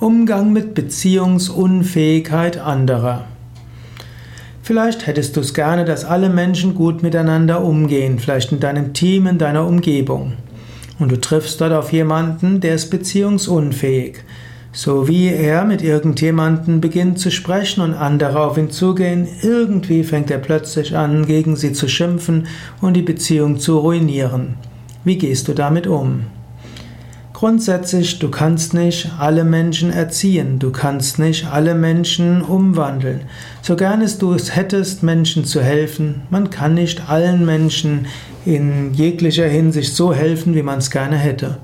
Umgang mit Beziehungsunfähigkeit anderer. Vielleicht hättest du es gerne, dass alle Menschen gut miteinander umgehen, vielleicht in deinem Team, in deiner Umgebung. Und du triffst dort auf jemanden, der ist beziehungsunfähig. So wie er mit irgendjemanden beginnt zu sprechen und andere auf ihn zugehen, irgendwie fängt er plötzlich an, gegen sie zu schimpfen und die Beziehung zu ruinieren. Wie gehst du damit um? Grundsätzlich, du kannst nicht alle Menschen erziehen, du kannst nicht alle Menschen umwandeln. So gern es du es hättest, Menschen zu helfen, man kann nicht allen Menschen in jeglicher Hinsicht so helfen, wie man es gerne hätte.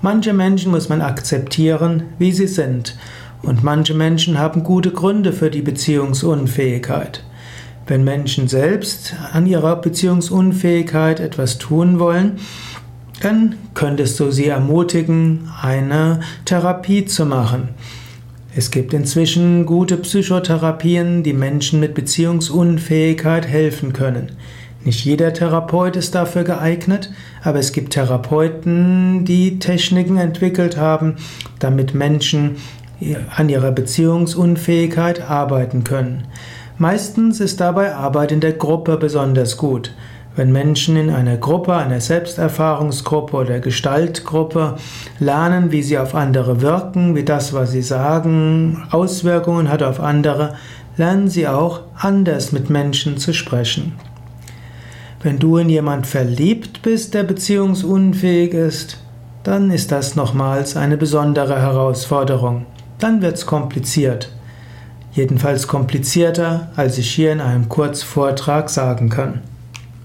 Manche Menschen muss man akzeptieren, wie sie sind, und manche Menschen haben gute Gründe für die Beziehungsunfähigkeit. Wenn Menschen selbst an ihrer Beziehungsunfähigkeit etwas tun wollen, dann könntest du sie ermutigen, eine Therapie zu machen. Es gibt inzwischen gute Psychotherapien, die Menschen mit Beziehungsunfähigkeit helfen können. Nicht jeder Therapeut ist dafür geeignet, aber es gibt Therapeuten, die Techniken entwickelt haben, damit Menschen an ihrer Beziehungsunfähigkeit arbeiten können. Meistens ist dabei Arbeit in der Gruppe besonders gut. Wenn Menschen in einer Gruppe, einer Selbsterfahrungsgruppe oder Gestaltgruppe lernen, wie sie auf andere wirken, wie das, was sie sagen, Auswirkungen hat auf andere, lernen sie auch anders mit Menschen zu sprechen. Wenn du in jemand verliebt bist, der beziehungsunfähig ist, dann ist das nochmals eine besondere Herausforderung. Dann wird es kompliziert. Jedenfalls komplizierter, als ich hier in einem Kurzvortrag sagen kann.